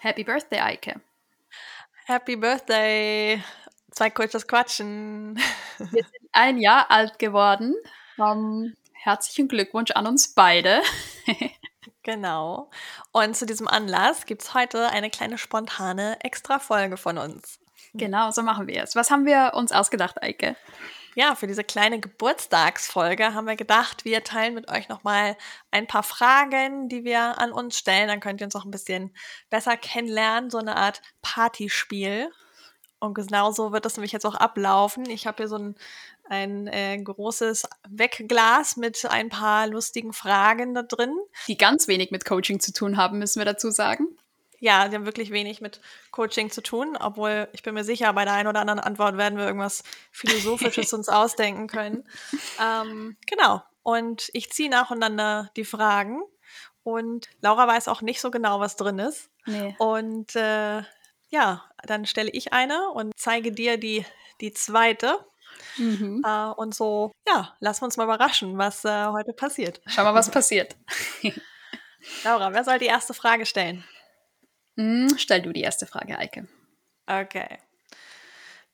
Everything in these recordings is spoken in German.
Happy Birthday, Eike. Happy Birthday. Zwei Coaches Quatschen. Wir sind ein Jahr alt geworden. Um, herzlichen Glückwunsch an uns beide. genau. Und zu diesem Anlass gibt es heute eine kleine spontane Extra-Folge von uns. Genau, so machen wir es. Was haben wir uns ausgedacht, Eike? Ja, für diese kleine Geburtstagsfolge haben wir gedacht, wir teilen mit euch nochmal ein paar Fragen, die wir an uns stellen. Dann könnt ihr uns auch ein bisschen besser kennenlernen, so eine Art Partyspiel. Und genauso wird das nämlich jetzt auch ablaufen. Ich habe hier so ein, ein äh, großes Wegglas mit ein paar lustigen Fragen da drin. Die ganz wenig mit Coaching zu tun haben, müssen wir dazu sagen. Ja, die haben wirklich wenig mit Coaching zu tun, obwohl ich bin mir sicher, bei der einen oder anderen Antwort werden wir irgendwas Philosophisches uns ausdenken können. Ähm, genau. Und ich ziehe nacheinander die Fragen. Und Laura weiß auch nicht so genau, was drin ist. Nee. Und äh, ja, dann stelle ich eine und zeige dir die, die zweite. Mhm. Äh, und so, ja, lassen wir uns mal überraschen, was äh, heute passiert. Schau mal, was passiert. Laura, wer soll die erste Frage stellen? Mm, stell du die erste Frage, Eike. Okay.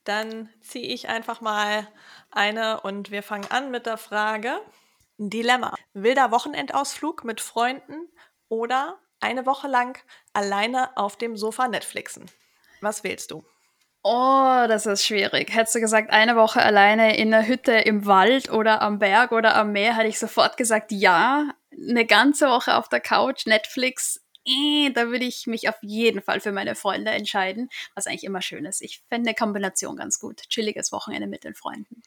Dann ziehe ich einfach mal eine und wir fangen an mit der Frage: Dilemma. Wilder Wochenendausflug mit Freunden oder eine Woche lang alleine auf dem Sofa Netflixen? Was wählst du? Oh, das ist schwierig. Hättest du gesagt, eine Woche alleine in einer Hütte im Wald oder am Berg oder am Meer, hätte ich sofort gesagt, ja. Eine ganze Woche auf der Couch, Netflix, äh, da würde ich mich auf jeden Fall für meine Freunde entscheiden, was eigentlich immer schön ist. Ich fände eine Kombination ganz gut. Chilliges Wochenende mit den Freunden.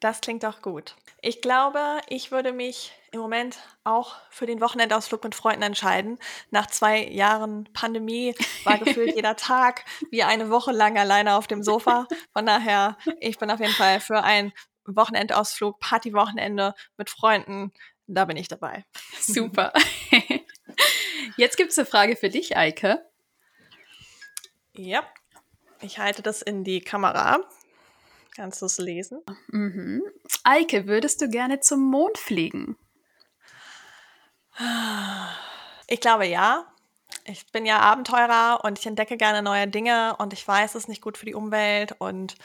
Das klingt auch gut. Ich glaube, ich würde mich im Moment auch für den Wochenendausflug mit Freunden entscheiden. Nach zwei Jahren Pandemie war gefühlt jeder Tag wie eine Woche lang alleine auf dem Sofa. Von daher, ich bin auf jeden Fall für einen Wochenendausflug, Partywochenende mit Freunden. Da bin ich dabei. Super. Jetzt gibt es eine Frage für dich, Eike. Ja, ich halte das in die Kamera. Kannst du es lesen? Mhm. Eike, würdest du gerne zum Mond fliegen? Ich glaube ja. Ich bin ja Abenteurer und ich entdecke gerne neue Dinge und ich weiß, es ist nicht gut für die Umwelt und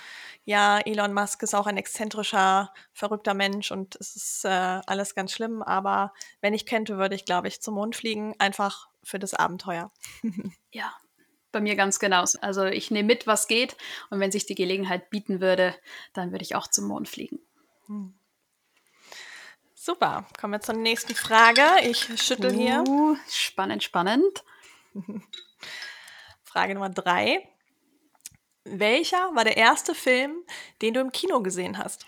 ja, Elon Musk ist auch ein exzentrischer, verrückter Mensch und es ist äh, alles ganz schlimm. Aber wenn ich könnte, würde ich, glaube ich, zum Mond fliegen, einfach für das Abenteuer. ja, bei mir ganz genauso. Also ich nehme mit, was geht und wenn sich die Gelegenheit bieten würde, dann würde ich auch zum Mond fliegen. Hm. Super, kommen wir zur nächsten Frage. Ich schüttel uh, hier. Spannend, spannend. Frage Nummer drei. Welcher war der erste Film, den du im Kino gesehen hast?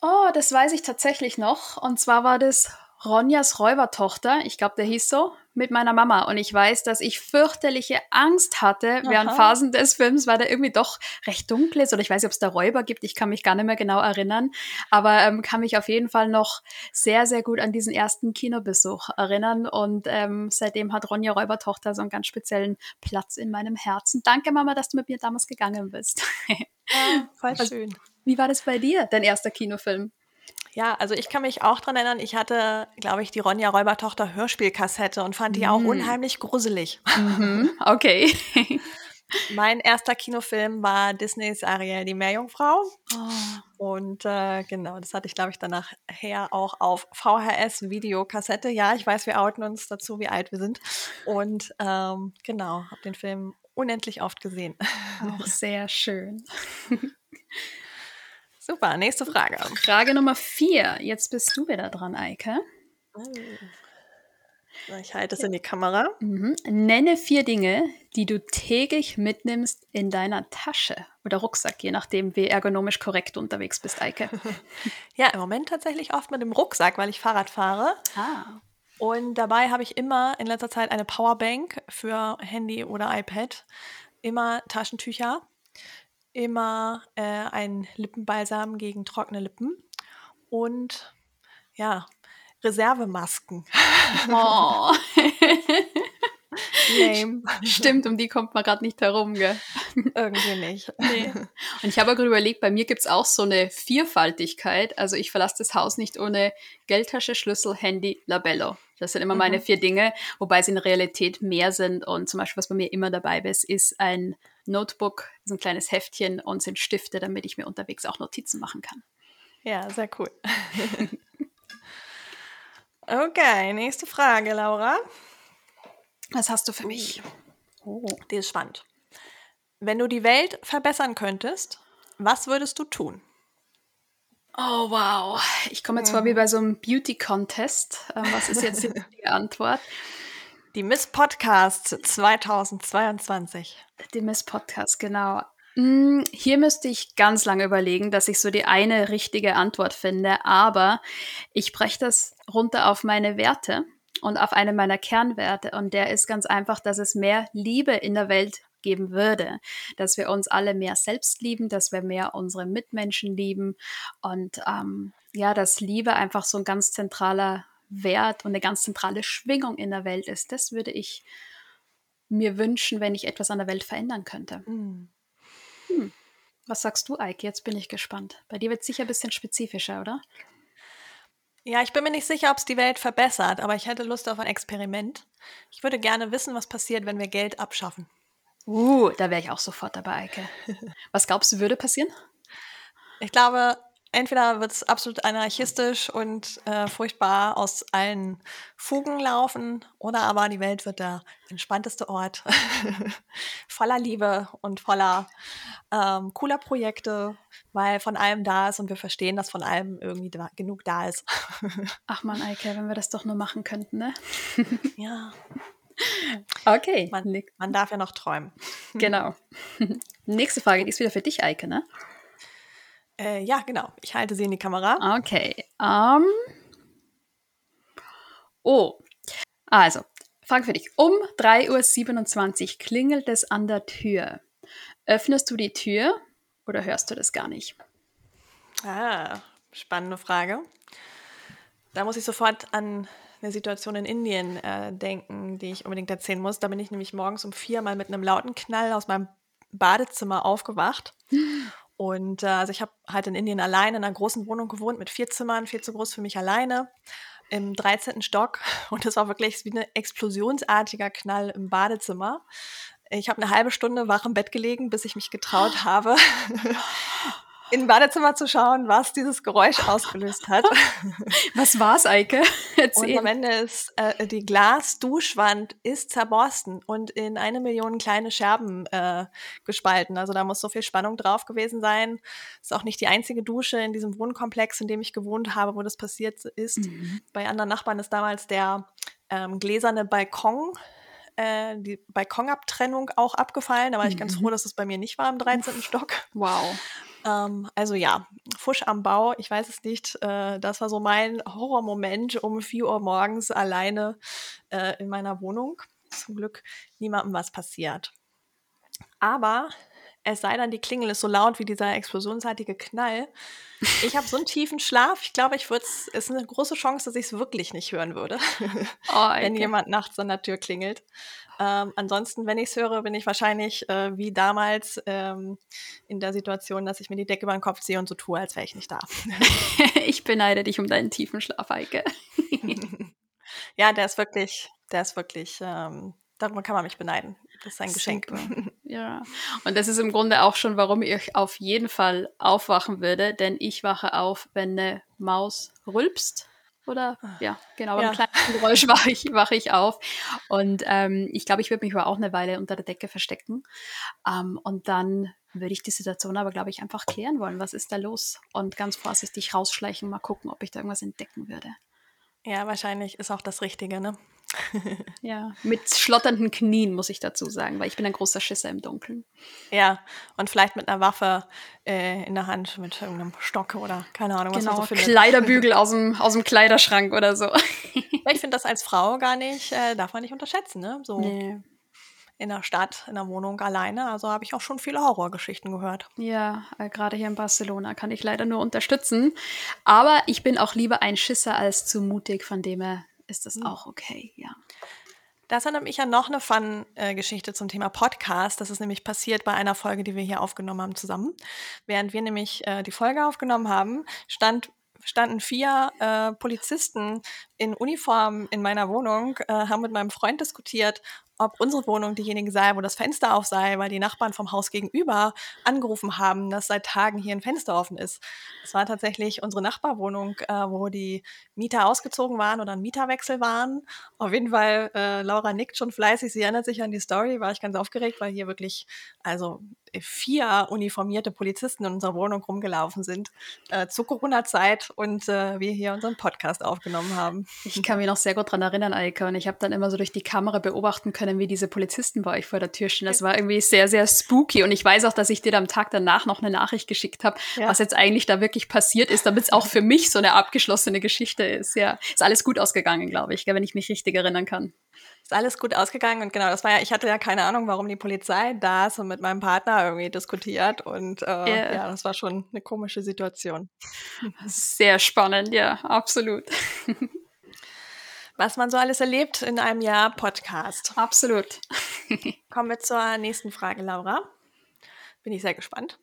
Oh, das weiß ich tatsächlich noch. Und zwar war das Ronjas Räubertochter. Ich glaube, der hieß so mit meiner Mama und ich weiß, dass ich fürchterliche Angst hatte während Aha. Phasen des Films, weil der irgendwie doch recht dunkel ist oder ich weiß nicht, ob es da Räuber gibt, ich kann mich gar nicht mehr genau erinnern, aber ähm, kann mich auf jeden Fall noch sehr, sehr gut an diesen ersten Kinobesuch erinnern und ähm, seitdem hat Ronja Räubertochter so einen ganz speziellen Platz in meinem Herzen. Danke Mama, dass du mit mir damals gegangen bist. Ja, voll schön. Wie war das bei dir, dein erster Kinofilm? Ja, also ich kann mich auch dran erinnern, ich hatte, glaube ich, die Ronja Räubertochter Hörspielkassette und fand die auch mhm. unheimlich gruselig. Mhm, okay. mein erster Kinofilm war Disneys Ariel, die Meerjungfrau. Oh. Und äh, genau, das hatte ich, glaube ich, danach her auch auf VHS-Videokassette. Ja, ich weiß, wir outen uns dazu, wie alt wir sind. Und ähm, genau, habe den Film unendlich oft gesehen. Auch sehr schön. Super, nächste Frage. Frage Nummer vier. Jetzt bist du wieder dran, Eike. Oh. Ich halte es in die Kamera. Mhm. Nenne vier Dinge, die du täglich mitnimmst in deiner Tasche oder Rucksack, je nachdem, wie ergonomisch korrekt du unterwegs bist, Eike. ja, im Moment tatsächlich oft mit dem Rucksack, weil ich Fahrrad fahre. Ah. Und dabei habe ich immer in letzter Zeit eine Powerbank für Handy oder iPad, immer Taschentücher, immer äh, ein Lippenbalsam gegen trockene Lippen und ja, Reservemasken. Oh. Lame. Stimmt, um die kommt man gerade nicht herum, gell? Irgendwie nicht. Nee. Und ich habe gerade überlegt, bei mir gibt es auch so eine Vielfaltigkeit. Also ich verlasse das Haus nicht ohne Geldtasche, Schlüssel, Handy, Labello. Das sind immer mhm. meine vier Dinge, wobei sie in Realität mehr sind. Und zum Beispiel, was bei mir immer dabei ist, ist ein Notebook, so ein kleines Heftchen und sind Stifte, damit ich mir unterwegs auch Notizen machen kann. Ja, sehr cool. okay, nächste Frage, Laura. Was hast du für mich? Oh, die ist spannend. Wenn du die Welt verbessern könntest, was würdest du tun? Oh, wow. Ich komme jetzt mhm. vor wie bei so einem Beauty-Contest. Ähm, was ist jetzt die Antwort? Die Miss Podcast 2022. Die Miss Podcast, genau. Hm, hier müsste ich ganz lange überlegen, dass ich so die eine richtige Antwort finde, aber ich breche das runter auf meine Werte und auf eine meiner Kernwerte und der ist ganz einfach, dass es mehr Liebe in der Welt geben würde, dass wir uns alle mehr selbst lieben, dass wir mehr unsere Mitmenschen lieben und ähm, ja, dass Liebe einfach so ein ganz zentraler Wert und eine ganz zentrale Schwingung in der Welt ist. Das würde ich mir wünschen, wenn ich etwas an der Welt verändern könnte. Mhm. Hm. Was sagst du, Eike? Jetzt bin ich gespannt. Bei dir wird es sicher ein bisschen spezifischer, oder? Ja, ich bin mir nicht sicher, ob es die Welt verbessert, aber ich hätte Lust auf ein Experiment. Ich würde gerne wissen, was passiert, wenn wir Geld abschaffen. Uh, da wäre ich auch sofort dabei, Eike. Was glaubst du, würde passieren? Ich glaube, entweder wird es absolut anarchistisch und äh, furchtbar aus allen Fugen laufen, oder aber die Welt wird der entspannteste Ort voller Liebe und voller ähm, cooler Projekte, weil von allem da ist und wir verstehen, dass von allem irgendwie da, genug da ist. Ach man, Eike, wenn wir das doch nur machen könnten, ne? ja. Okay. Man, man, darf ja noch träumen. Genau. Nächste Frage, die ist wieder für dich, Eike, ne? Äh, ja, genau. Ich halte sie in die Kamera. Okay. Um, oh. Also, Frage für dich. Um 3.27 Uhr klingelt es an der Tür. Öffnest du die Tür oder hörst du das gar nicht? Ah, spannende Frage. Da muss ich sofort an eine Situation in Indien äh, denken, die ich unbedingt erzählen muss. Da bin ich nämlich morgens um vier mal mit einem lauten Knall aus meinem Badezimmer aufgewacht. Und äh, also ich habe halt in Indien allein in einer großen Wohnung gewohnt mit vier Zimmern, viel zu groß für mich alleine, im 13. Stock. Und es war wirklich wie ein explosionsartiger Knall im Badezimmer. Ich habe eine halbe Stunde wach im Bett gelegen, bis ich mich getraut habe, in Badezimmer zu schauen, was dieses Geräusch ausgelöst hat. Was war's, Eike? Erzähl. Und am Ende ist äh, die Glasduschwand ist zerborsten und in eine Million kleine Scherben äh, gespalten. Also da muss so viel Spannung drauf gewesen sein. Ist auch nicht die einzige Dusche in diesem Wohnkomplex, in dem ich gewohnt habe, wo das passiert ist. Mhm. Bei anderen Nachbarn ist damals der ähm, gläserne Balkon äh, die Balkonabtrennung auch abgefallen. Da war ich ganz froh, mhm. dass es bei mir nicht war im 13. Stock. Wow. Ähm, also ja, Fusch am Bau, ich weiß es nicht. Äh, das war so mein Horrormoment um 4 Uhr morgens alleine äh, in meiner Wohnung. Zum Glück niemandem was passiert. Aber es sei denn, die Klingel ist so laut wie dieser explosionsartige Knall. Ich habe so einen tiefen Schlaf. Ich glaube, ich würde es ist eine große Chance, dass ich es wirklich nicht hören würde, oh, wenn jemand nachts an der Tür klingelt. Ähm, ansonsten, wenn ich es höre, bin ich wahrscheinlich äh, wie damals ähm, in der Situation, dass ich mir die Decke über den Kopf ziehe und so tue, als wäre ich nicht da. ich beneide dich um deinen tiefen Schlaf, Eike. ja, der ist wirklich, der ist wirklich, ähm, darüber kann man mich beneiden. Das ist ein Geschenk. Ja. Und das ist im Grunde auch schon, warum ich auf jeden Fall aufwachen würde, denn ich wache auf, wenn eine Maus rülpst oder ja, genau, beim ja. kleinen Geräusch wache ich, wache ich auf. Und ähm, ich glaube, ich würde mich aber auch eine Weile unter der Decke verstecken. Ähm, und dann würde ich die Situation aber, glaube ich, einfach klären wollen. Was ist da los? Und ganz vorsichtig rausschleichen, mal gucken, ob ich da irgendwas entdecken würde. Ja, wahrscheinlich ist auch das Richtige, ne? ja, mit schlotternden Knien, muss ich dazu sagen, weil ich bin ein großer Schisser im Dunkeln. Ja, und vielleicht mit einer Waffe äh, in der Hand, mit irgendeinem Stock oder keine Ahnung, was genau, man so findet. Kleiderbügel aus dem, aus dem Kleiderschrank oder so. ich finde das als Frau gar nicht, äh, darf man nicht unterschätzen, ne? So. Nee in der Stadt, in der Wohnung alleine. Also habe ich auch schon viele Horrorgeschichten gehört. Ja, äh, gerade hier in Barcelona kann ich leider nur unterstützen. Aber ich bin auch lieber ein Schisser als zu mutig, von dem her ist das mhm. auch okay, ja. Das erinnert mich an noch eine Fun-Geschichte zum Thema Podcast. Das ist nämlich passiert bei einer Folge, die wir hier aufgenommen haben zusammen. Während wir nämlich äh, die Folge aufgenommen haben, stand standen vier äh, Polizisten in Uniform in meiner Wohnung, äh, haben mit meinem Freund diskutiert, ob unsere Wohnung diejenige sei, wo das Fenster auf sei, weil die Nachbarn vom Haus gegenüber angerufen haben, dass seit Tagen hier ein Fenster offen ist. Es war tatsächlich unsere Nachbarwohnung, äh, wo die Mieter ausgezogen waren oder ein Mieterwechsel waren. Auf jeden Fall, äh, Laura nickt schon fleißig, sie erinnert sich an die Story, war ich ganz aufgeregt, weil hier wirklich, also vier uniformierte Polizisten in unserer Wohnung rumgelaufen sind äh, zur Corona-Zeit und äh, wir hier unseren Podcast aufgenommen haben. Ich kann mich noch sehr gut daran erinnern, Eike, und ich habe dann immer so durch die Kamera beobachten können, wie diese Polizisten bei euch vor der Tür stehen. Das war irgendwie sehr, sehr spooky und ich weiß auch, dass ich dir am Tag danach noch eine Nachricht geschickt habe, ja. was jetzt eigentlich da wirklich passiert ist, damit es auch für mich so eine abgeschlossene Geschichte ist. Ja, ist alles gut ausgegangen, glaube ich, wenn ich mich richtig erinnern kann ist alles gut ausgegangen und genau, das war ja, ich hatte ja keine Ahnung, warum die Polizei da ist und mit meinem Partner irgendwie diskutiert und äh, yeah. ja, das war schon eine komische Situation. Sehr spannend, ja, absolut. Was man so alles erlebt in einem Jahr Podcast. Absolut. Kommen wir zur nächsten Frage, Laura. Bin ich sehr gespannt.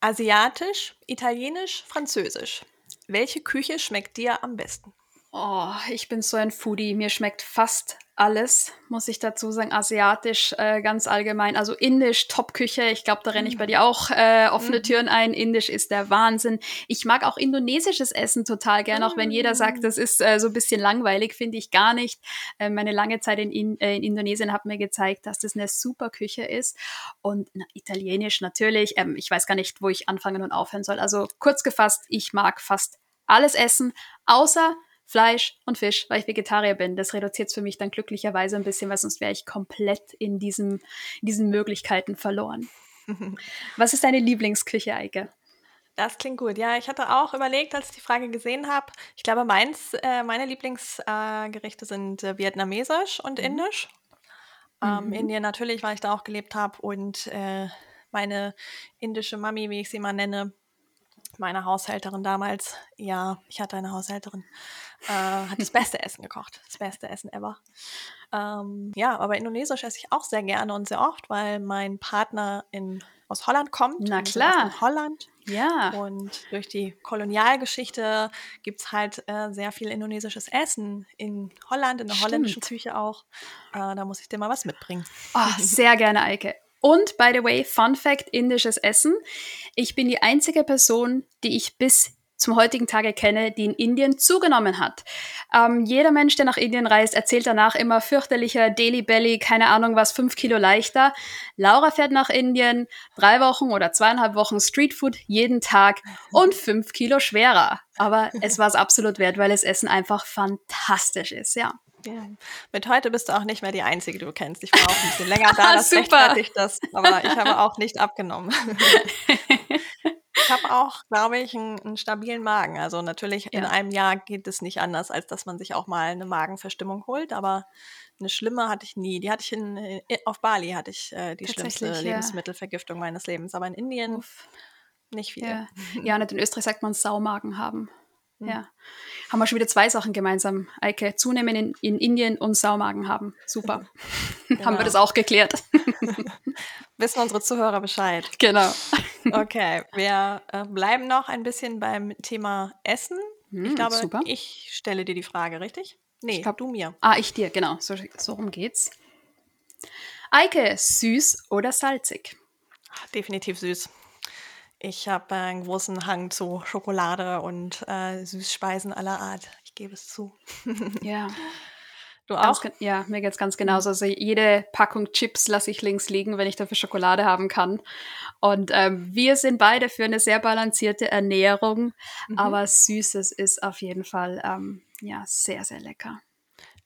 Asiatisch, Italienisch, Französisch. Welche Küche schmeckt dir am besten? Oh, ich bin so ein Foodie. Mir schmeckt fast alles, muss ich dazu sagen. Asiatisch äh, ganz allgemein. Also Indisch, Top-Küche. Ich glaube, da renne ich bei dir auch äh, offene mhm. Türen ein. Indisch ist der Wahnsinn. Ich mag auch indonesisches Essen total gern, auch wenn jeder sagt, mm. das ist äh, so ein bisschen langweilig, finde ich gar nicht. Äh, meine lange Zeit in, in, äh, in Indonesien hat mir gezeigt, dass das eine super Küche ist. Und na, Italienisch natürlich. Ähm, ich weiß gar nicht, wo ich anfangen und aufhören soll. Also kurz gefasst, ich mag fast alles essen, außer Fleisch und Fisch, weil ich Vegetarier bin. Das reduziert es für mich dann glücklicherweise ein bisschen, weil sonst wäre ich komplett in, diesem, in diesen Möglichkeiten verloren. Was ist deine Lieblingsküche, Eike? Das klingt gut. Ja, ich hatte auch überlegt, als ich die Frage gesehen habe. Ich glaube, meins, äh, meine Lieblingsgerichte äh, sind äh, vietnamesisch und mhm. indisch. Ähm, mhm. Indien natürlich, weil ich da auch gelebt habe. Und äh, meine indische Mami, wie ich sie mal nenne, meine Haushälterin damals, ja, ich hatte eine Haushälterin, äh, hat das beste Essen gekocht. Das beste Essen ever. Ähm, ja, aber Indonesisch esse ich auch sehr gerne und sehr oft, weil mein Partner in, aus Holland kommt. Na klar. In Holland. Ja. Und durch die Kolonialgeschichte gibt es halt äh, sehr viel indonesisches Essen in Holland, in der Stimmt. holländischen Küche auch. Äh, da muss ich dir mal was mitbringen. Oh, sehr gerne, Eike. Und by the way, Fun Fact, indisches Essen. Ich bin die einzige Person, die ich bis zum heutigen Tage kenne, die in Indien zugenommen hat. Ähm, jeder Mensch, der nach Indien reist, erzählt danach immer fürchterlicher Daily Belly, keine Ahnung was, fünf Kilo leichter. Laura fährt nach Indien, drei Wochen oder zweieinhalb Wochen Streetfood jeden Tag und fünf Kilo schwerer. Aber es war es absolut wert, weil das Essen einfach fantastisch ist, ja. Ja. Mit heute bist du auch nicht mehr die Einzige, die du kennst. Ich war auch ein bisschen länger da, das rechtfertigt das, aber ich habe auch nicht abgenommen. ich habe auch, glaube ich, einen, einen, stabilen Magen. Also natürlich ja. in einem Jahr geht es nicht anders, als dass man sich auch mal eine Magenverstimmung holt, aber eine schlimme hatte ich nie. Die hatte ich in, in auf Bali hatte ich äh, die schlimmste ja. Lebensmittelvergiftung meines Lebens, aber in Indien Uff. nicht viel. Ja. ja, und in Österreich sagt man Saumagen haben. Mhm. Ja. Haben wir schon wieder zwei Sachen gemeinsam. Eike, zunehmen in, in Indien und Saumagen haben. Super. Genau. haben wir das auch geklärt. Wissen unsere Zuhörer Bescheid. Genau. okay, wir äh, bleiben noch ein bisschen beim Thema Essen. Hm, ich glaube, super. ich stelle dir die Frage, richtig? Nee, ich glaub, du mir. Ah, ich dir, genau. So, so rum geht's. Eike, süß oder salzig? Definitiv süß. Ich habe einen großen Hang zu Schokolade und äh, Süßspeisen aller Art. Ich gebe es zu. ja. Du auch? Ganz, ja, mir geht es ganz genauso. Also jede Packung Chips lasse ich links liegen, wenn ich dafür Schokolade haben kann. Und ähm, wir sind beide für eine sehr balancierte Ernährung, mhm. aber Süßes ist auf jeden Fall ähm, ja sehr, sehr lecker.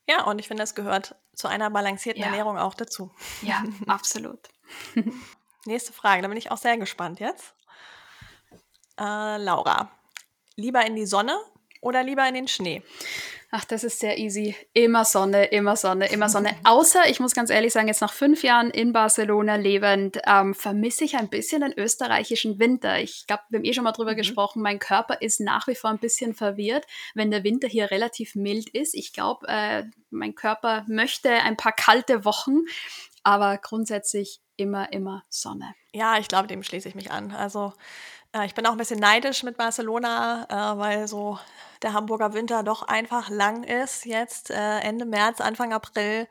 Ja, und ich finde, es gehört zu einer balancierten ja. Ernährung auch dazu. Ja, absolut. Nächste Frage, da bin ich auch sehr gespannt jetzt. Äh, Laura, lieber in die Sonne oder lieber in den Schnee? Ach, das ist sehr easy. Immer Sonne, immer Sonne, immer Sonne. Außer, ich muss ganz ehrlich sagen, jetzt nach fünf Jahren in Barcelona lebend, ähm, vermisse ich ein bisschen den österreichischen Winter. Ich glaube, wir haben eh schon mal drüber mhm. gesprochen, mein Körper ist nach wie vor ein bisschen verwirrt, wenn der Winter hier relativ mild ist. Ich glaube, äh, mein Körper möchte ein paar kalte Wochen, aber grundsätzlich immer, immer Sonne. Ja, ich glaube, dem schließe ich mich an. Also äh, ich bin auch ein bisschen neidisch mit Barcelona, äh, weil so der Hamburger Winter doch einfach lang ist. Jetzt äh, Ende März, Anfang April.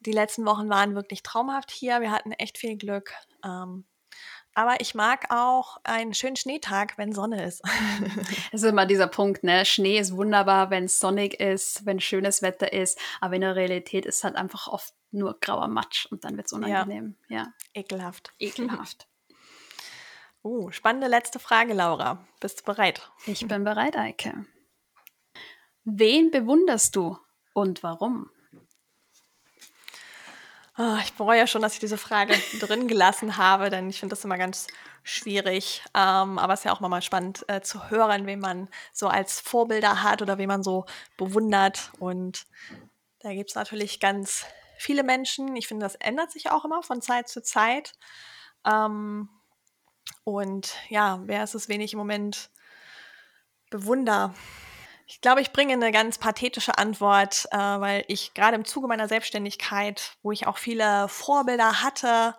Die letzten Wochen waren wirklich traumhaft hier. Wir hatten echt viel Glück. Ähm, aber ich mag auch einen schönen Schneetag, wenn Sonne ist. Das ist immer dieser Punkt, ne? Schnee ist wunderbar, wenn es sonnig ist, wenn schönes Wetter ist, aber in der Realität ist es halt einfach oft nur grauer Matsch und dann wird es unangenehm. Ja. ja. Ekelhaft. Ekelhaft. Oh, spannende letzte Frage, Laura. Bist du bereit? Ich bin bereit, Eike. Wen bewunderst du und warum? Oh, ich bereue ja schon, dass ich diese Frage drin gelassen habe, denn ich finde das immer ganz schwierig. Ähm, aber es ist ja auch mal spannend äh, zu hören, wen man so als Vorbilder hat oder wen man so bewundert. Und da gibt es natürlich ganz viele Menschen. Ich finde, das ändert sich auch immer von Zeit zu Zeit. Ähm, und ja, wer ist es, wen ich im Moment bewundere? Ich glaube, ich bringe eine ganz pathetische Antwort, äh, weil ich gerade im Zuge meiner Selbstständigkeit, wo ich auch viele Vorbilder hatte,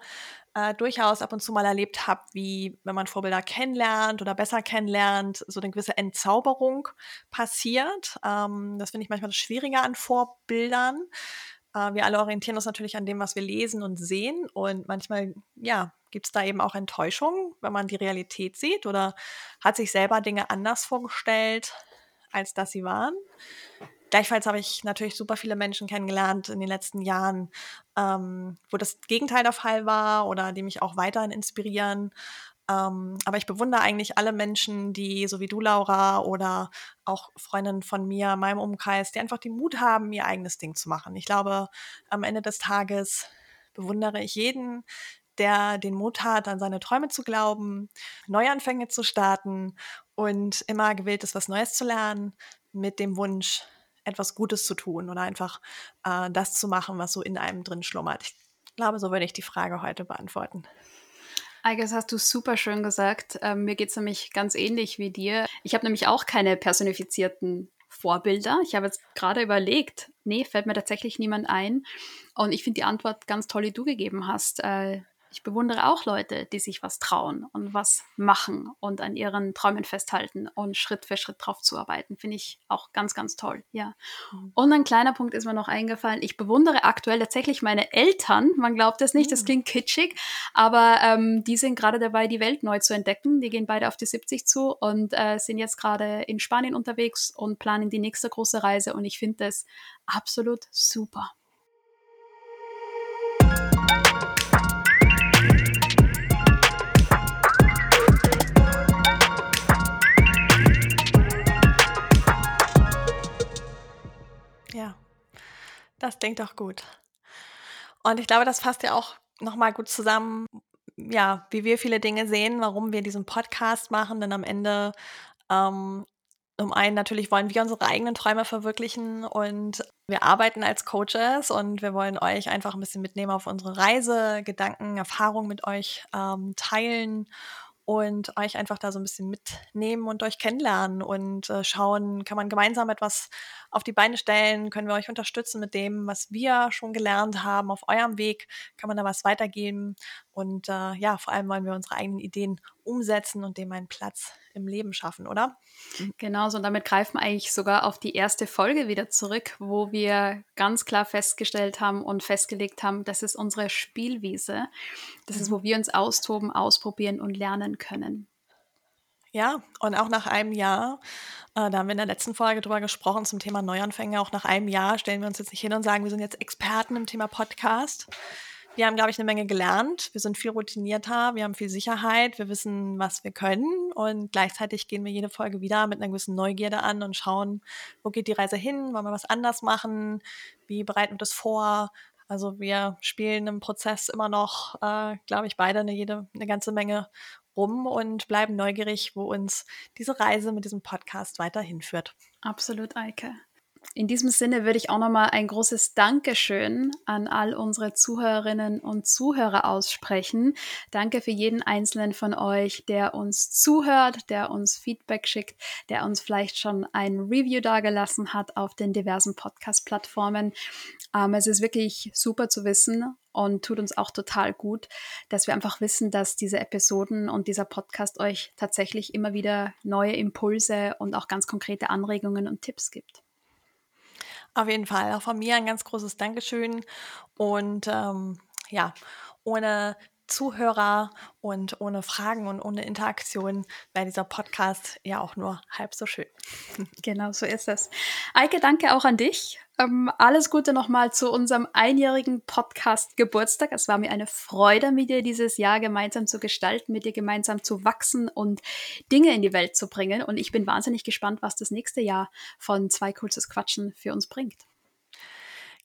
äh, durchaus ab und zu mal erlebt habe, wie wenn man Vorbilder kennenlernt oder besser kennenlernt, so eine gewisse Entzauberung passiert. Ähm, das finde ich manchmal das Schwierige an Vorbildern. Äh, wir alle orientieren uns natürlich an dem, was wir lesen und sehen. Und manchmal, ja, gibt es da eben auch Enttäuschungen, wenn man die Realität sieht oder hat sich selber Dinge anders vorgestellt, als dass sie waren. Gleichfalls habe ich natürlich super viele Menschen kennengelernt in den letzten Jahren, ähm, wo das Gegenteil der Fall war oder die mich auch weiterhin inspirieren. Ähm, aber ich bewundere eigentlich alle Menschen, die, so wie du, Laura, oder auch Freundinnen von mir, meinem Umkreis, die einfach den Mut haben, ihr eigenes Ding zu machen. Ich glaube, am Ende des Tages bewundere ich jeden, der den Mut hat, an seine Träume zu glauben, Neuanfänge zu starten und immer gewillt ist, was Neues zu lernen, mit dem Wunsch, etwas Gutes zu tun oder einfach äh, das zu machen, was so in einem drin schlummert. Ich glaube, so würde ich die Frage heute beantworten. Eike, hast du super schön gesagt. Ähm, mir geht es nämlich ganz ähnlich wie dir. Ich habe nämlich auch keine personifizierten Vorbilder. Ich habe jetzt gerade überlegt, nee, fällt mir tatsächlich niemand ein. Und ich finde die Antwort ganz toll, die du gegeben hast. Äh, ich bewundere auch Leute, die sich was trauen und was machen und an ihren Träumen festhalten und Schritt für Schritt drauf zuarbeiten. Finde ich auch ganz, ganz toll. Ja. Mhm. Und ein kleiner Punkt ist mir noch eingefallen. Ich bewundere aktuell tatsächlich meine Eltern. Man glaubt es nicht, das mhm. klingt kitschig, aber ähm, die sind gerade dabei, die Welt neu zu entdecken. Die gehen beide auf die 70 zu und äh, sind jetzt gerade in Spanien unterwegs und planen die nächste große Reise. Und ich finde das absolut super. Klingt doch gut. Und ich glaube, das fasst ja auch nochmal gut zusammen, ja, wie wir viele Dinge sehen, warum wir diesen Podcast machen, denn am Ende ähm, um einen natürlich wollen wir unsere eigenen Träume verwirklichen und wir arbeiten als Coaches und wir wollen euch einfach ein bisschen mitnehmen auf unsere Reise, Gedanken, Erfahrungen mit euch ähm, teilen und euch einfach da so ein bisschen mitnehmen und euch kennenlernen und äh, schauen, kann man gemeinsam etwas auf die Beine stellen, können wir euch unterstützen mit dem, was wir schon gelernt haben auf eurem Weg, kann man da was weitergeben und äh, ja, vor allem wollen wir unsere eigenen Ideen umsetzen und dem einen Platz im Leben schaffen, oder? Genau, so und damit greifen wir eigentlich sogar auf die erste Folge wieder zurück, wo wir ganz klar festgestellt haben und festgelegt haben, das ist unsere Spielwiese. Das ist, mhm. wo wir uns austoben, ausprobieren und lernen können. Ja, und auch nach einem Jahr, äh, da haben wir in der letzten Folge drüber gesprochen zum Thema Neuanfänge, auch nach einem Jahr stellen wir uns jetzt nicht hin und sagen, wir sind jetzt Experten im Thema Podcast. wir haben, glaube ich, eine Menge gelernt. Wir sind viel routinierter, wir haben viel Sicherheit, wir wissen, was wir können und gleichzeitig gehen wir jede Folge wieder mit einer gewissen Neugierde an und schauen, wo geht die Reise hin, wollen wir was anders machen, wie bereiten wir das vor. Also wir spielen im Prozess immer noch, äh, glaube ich, beide eine, jede, eine ganze Menge rum und bleiben neugierig, wo uns diese Reise mit diesem Podcast weiterhin führt. Absolut, Eike. In diesem Sinne würde ich auch nochmal ein großes Dankeschön an all unsere Zuhörerinnen und Zuhörer aussprechen. Danke für jeden einzelnen von euch, der uns zuhört, der uns Feedback schickt, der uns vielleicht schon ein Review dagelassen hat auf den diversen Podcast-Plattformen. Ähm, es ist wirklich super zu wissen und tut uns auch total gut, dass wir einfach wissen, dass diese Episoden und dieser Podcast euch tatsächlich immer wieder neue Impulse und auch ganz konkrete Anregungen und Tipps gibt. Auf jeden Fall. Auch von mir ein ganz großes Dankeschön. Und ähm, ja, ohne Zuhörer und ohne Fragen und ohne Interaktion wäre dieser Podcast ja auch nur halb so schön. Genau, so ist es. Eike, danke auch an dich. Ähm, alles Gute nochmal zu unserem einjährigen Podcast Geburtstag. Es war mir eine Freude, mit dir dieses Jahr gemeinsam zu gestalten, mit dir gemeinsam zu wachsen und Dinge in die Welt zu bringen. Und ich bin wahnsinnig gespannt, was das nächste Jahr von zwei kurzes Quatschen für uns bringt.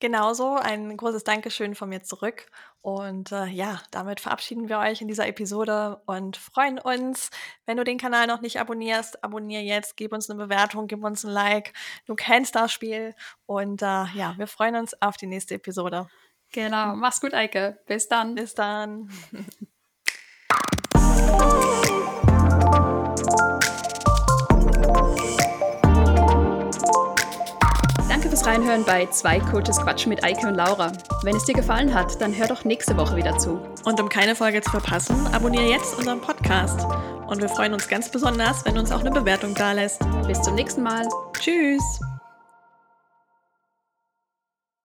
Genauso ein großes Dankeschön von mir zurück. Und äh, ja, damit verabschieden wir euch in dieser Episode und freuen uns. Wenn du den Kanal noch nicht abonnierst, abonniere jetzt, gib uns eine Bewertung, gib uns ein Like. Du kennst das Spiel. Und äh, ja, wir freuen uns auf die nächste Episode. Genau, mach's gut, Eike. Bis dann. Bis dann. fürs Reinhören bei Zwei Coaches Quatsch mit Eike und Laura. Wenn es dir gefallen hat, dann hör doch nächste Woche wieder zu. Und um keine Folge zu verpassen, abonniere jetzt unseren Podcast. Und wir freuen uns ganz besonders, wenn du uns auch eine Bewertung da lässt. Bis zum nächsten Mal. Tschüss.